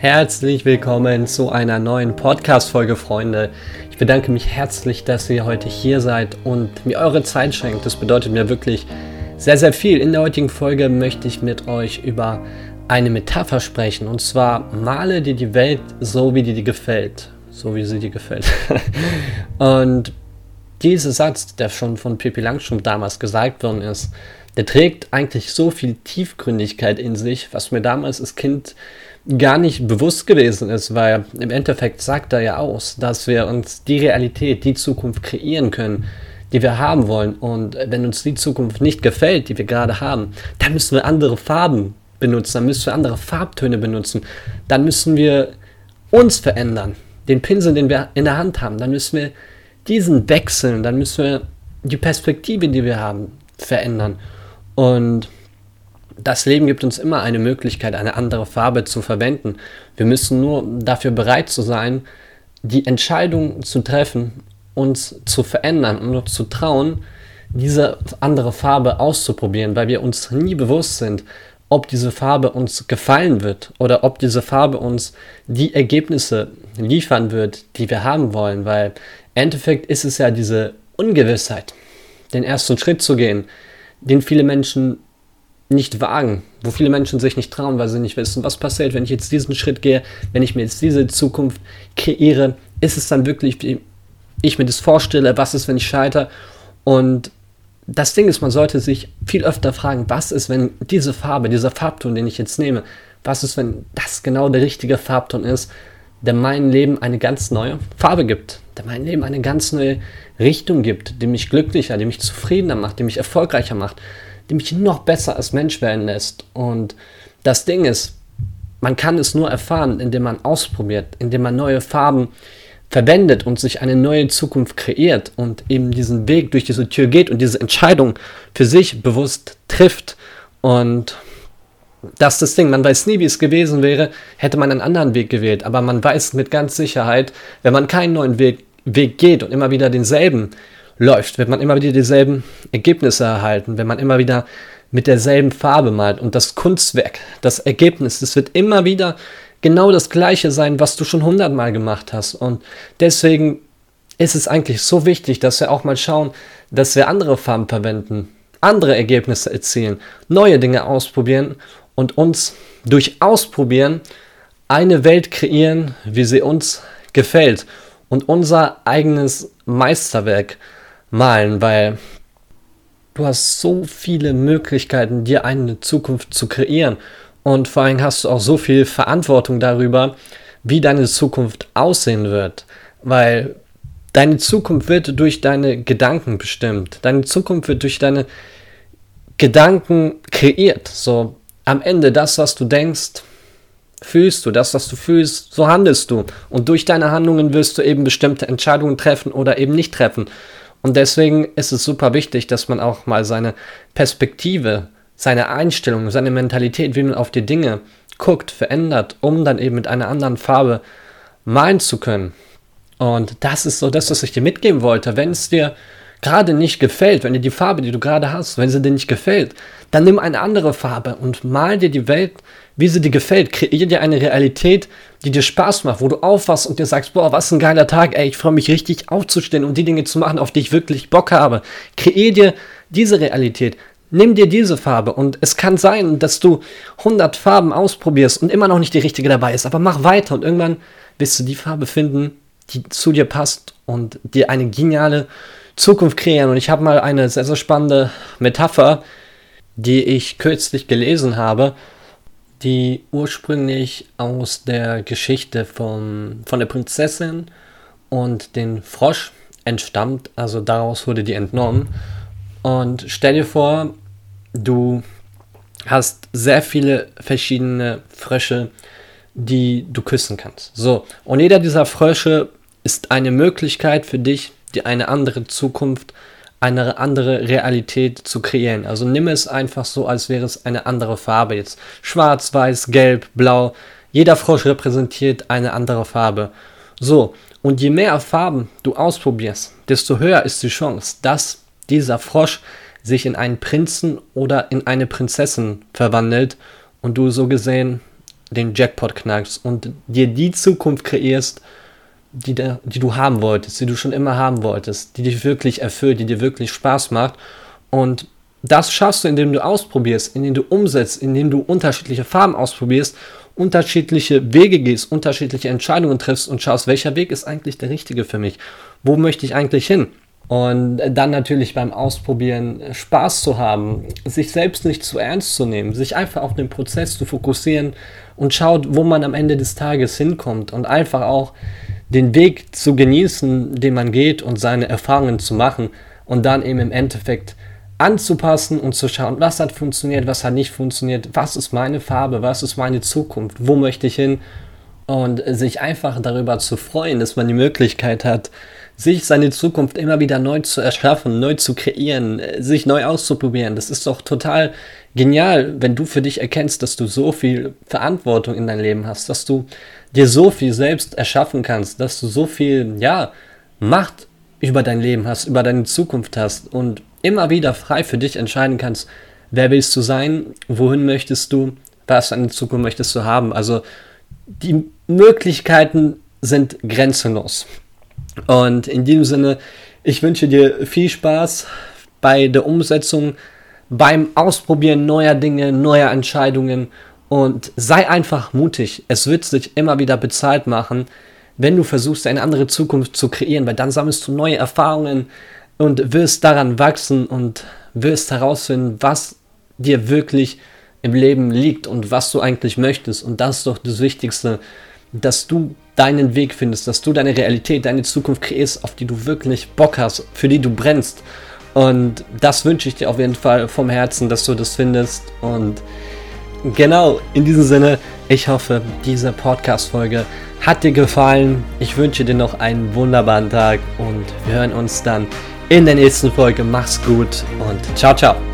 Herzlich willkommen zu einer neuen Podcast-Folge, Freunde. Ich bedanke mich herzlich, dass ihr heute hier seid und mir eure Zeit schenkt. Das bedeutet mir wirklich sehr, sehr viel. In der heutigen Folge möchte ich mit euch über eine Metapher sprechen. Und zwar, male dir die Welt so, wie dir die gefällt. So, wie sie dir gefällt. und dieser Satz, der schon von Pippi Langstrumpf damals gesagt worden ist, der trägt eigentlich so viel Tiefgründigkeit in sich, was mir damals als Kind gar nicht bewusst gewesen ist, weil im Endeffekt sagt er ja aus, dass wir uns die Realität, die Zukunft kreieren können, die wir haben wollen. Und wenn uns die Zukunft nicht gefällt, die wir gerade haben, dann müssen wir andere Farben benutzen, dann müssen wir andere Farbtöne benutzen, dann müssen wir uns verändern, den Pinsel, den wir in der Hand haben, dann müssen wir diesen wechseln, dann müssen wir die Perspektive, die wir haben, verändern. Und das Leben gibt uns immer eine Möglichkeit, eine andere Farbe zu verwenden. Wir müssen nur dafür bereit zu sein, die Entscheidung zu treffen, uns zu verändern und zu trauen, diese andere Farbe auszuprobieren, weil wir uns nie bewusst sind, ob diese Farbe uns gefallen wird oder ob diese Farbe uns die Ergebnisse liefern wird, die wir haben wollen, weil im Endeffekt ist es ja diese Ungewissheit, den ersten Schritt zu gehen, den viele Menschen nicht wagen, wo viele Menschen sich nicht trauen, weil sie nicht wissen, was passiert, wenn ich jetzt diesen Schritt gehe, wenn ich mir jetzt diese Zukunft kreiere, ist es dann wirklich, wie ich mir das vorstelle, was ist, wenn ich scheitere? Und das Ding ist, man sollte sich viel öfter fragen, was ist, wenn diese Farbe, dieser Farbton, den ich jetzt nehme, was ist, wenn das genau der richtige Farbton ist, der mein Leben eine ganz neue Farbe gibt, der mein Leben eine ganz neue Richtung gibt, die mich glücklicher, die mich zufriedener macht, die mich erfolgreicher macht, die mich noch besser als Mensch werden lässt. Und das Ding ist, man kann es nur erfahren, indem man ausprobiert, indem man neue Farben verwendet und sich eine neue Zukunft kreiert und eben diesen Weg durch diese Tür geht und diese Entscheidung für sich bewusst trifft. Und das ist das Ding, man weiß nie, wie es gewesen wäre, hätte man einen anderen Weg gewählt. Aber man weiß mit ganz Sicherheit, wenn man keinen neuen Weg, Weg geht und immer wieder denselben läuft, wird man immer wieder dieselben Ergebnisse erhalten, wenn man immer wieder mit derselben Farbe malt und das Kunstwerk, das Ergebnis, das wird immer wieder genau das gleiche sein, was du schon hundertmal gemacht hast. Und deswegen ist es eigentlich so wichtig, dass wir auch mal schauen, dass wir andere Farben verwenden, andere Ergebnisse erzielen, neue Dinge ausprobieren und uns durch Ausprobieren eine Welt kreieren, wie sie uns gefällt. Und unser eigenes Meisterwerk malen, weil du hast so viele Möglichkeiten, dir eine Zukunft zu kreieren. Und vor allem hast du auch so viel Verantwortung darüber, wie deine Zukunft aussehen wird. Weil deine Zukunft wird durch deine Gedanken bestimmt. Deine Zukunft wird durch deine Gedanken kreiert. So am Ende das, was du denkst, fühlst du. Das, was du fühlst, so handelst du. Und durch deine Handlungen wirst du eben bestimmte Entscheidungen treffen oder eben nicht treffen. Und deswegen ist es super wichtig, dass man auch mal seine Perspektive, seine Einstellung, seine Mentalität, wie man auf die Dinge guckt, verändert, um dann eben mit einer anderen Farbe malen zu können. Und das ist so das, was ich dir mitgeben wollte. Wenn es dir gerade nicht gefällt, wenn dir die Farbe, die du gerade hast, wenn sie dir nicht gefällt, dann nimm eine andere Farbe und mal dir die Welt, wie sie dir gefällt. Kreier dir eine Realität, die dir Spaß macht, wo du aufwachst und dir sagst, boah, was ein geiler Tag, ey, ich freue mich richtig aufzustehen und die Dinge zu machen, auf die ich wirklich Bock habe. Kreier dir diese Realität. Nimm dir diese Farbe und es kann sein, dass du 100 Farben ausprobierst und immer noch nicht die richtige dabei ist, aber mach weiter und irgendwann wirst du die Farbe finden, die zu dir passt und dir eine geniale Zukunft kreieren. Und ich habe mal eine sehr, sehr spannende Metapher, die ich kürzlich gelesen habe, die ursprünglich aus der Geschichte von, von der Prinzessin und den Frosch entstammt. Also daraus wurde die entnommen. Und stell dir vor, du hast sehr viele verschiedene Frösche, die du küssen kannst. So, und jeder dieser Frösche ist eine Möglichkeit für dich, die eine andere Zukunft, eine andere Realität zu kreieren. Also nimm es einfach so, als wäre es eine andere Farbe. Jetzt schwarz, weiß, gelb, blau. Jeder Frosch repräsentiert eine andere Farbe. So, und je mehr Farben du ausprobierst, desto höher ist die Chance, dass dieser Frosch sich in einen Prinzen oder in eine Prinzessin verwandelt und du so gesehen den Jackpot knackst und dir die Zukunft kreierst, die, da, die du haben wolltest, die du schon immer haben wolltest, die dich wirklich erfüllt, die dir wirklich Spaß macht. Und das schaffst du, indem du ausprobierst, indem du umsetzt, indem du unterschiedliche Farben ausprobierst, unterschiedliche Wege gehst, unterschiedliche Entscheidungen triffst und schaust, welcher Weg ist eigentlich der richtige für mich? Wo möchte ich eigentlich hin? Und dann natürlich beim Ausprobieren Spaß zu haben, sich selbst nicht zu ernst zu nehmen, sich einfach auf den Prozess zu fokussieren und schaut, wo man am Ende des Tages hinkommt und einfach auch den Weg zu genießen, den man geht und seine Erfahrungen zu machen und dann eben im Endeffekt anzupassen und zu schauen, was hat funktioniert, was hat nicht funktioniert, was ist meine Farbe, was ist meine Zukunft, wo möchte ich hin? Und sich einfach darüber zu freuen, dass man die Möglichkeit hat, sich seine Zukunft immer wieder neu zu erschaffen, neu zu kreieren, sich neu auszuprobieren. Das ist doch total genial, wenn du für dich erkennst, dass du so viel Verantwortung in dein Leben hast, dass du dir so viel selbst erschaffen kannst, dass du so viel, ja, Macht über dein Leben hast, über deine Zukunft hast und immer wieder frei für dich entscheiden kannst, wer willst du sein, wohin möchtest du, was eine Zukunft möchtest du haben. Also die Möglichkeiten sind grenzenlos. Und in diesem Sinne, ich wünsche dir viel Spaß bei der Umsetzung, beim Ausprobieren neuer Dinge, neuer Entscheidungen und sei einfach mutig. Es wird sich immer wieder bezahlt machen, wenn du versuchst, eine andere Zukunft zu kreieren, weil dann sammelst du neue Erfahrungen und wirst daran wachsen und wirst herausfinden, was dir wirklich im Leben liegt und was du eigentlich möchtest. Und das ist doch das Wichtigste, dass du deinen Weg findest, dass du deine Realität, deine Zukunft kreierst, auf die du wirklich Bock hast, für die du brennst. Und das wünsche ich dir auf jeden Fall vom Herzen, dass du das findest. Und genau, in diesem Sinne, ich hoffe, diese Podcast-Folge hat dir gefallen. Ich wünsche dir noch einen wunderbaren Tag und wir hören uns dann in der nächsten Folge. Mach's gut und ciao, ciao.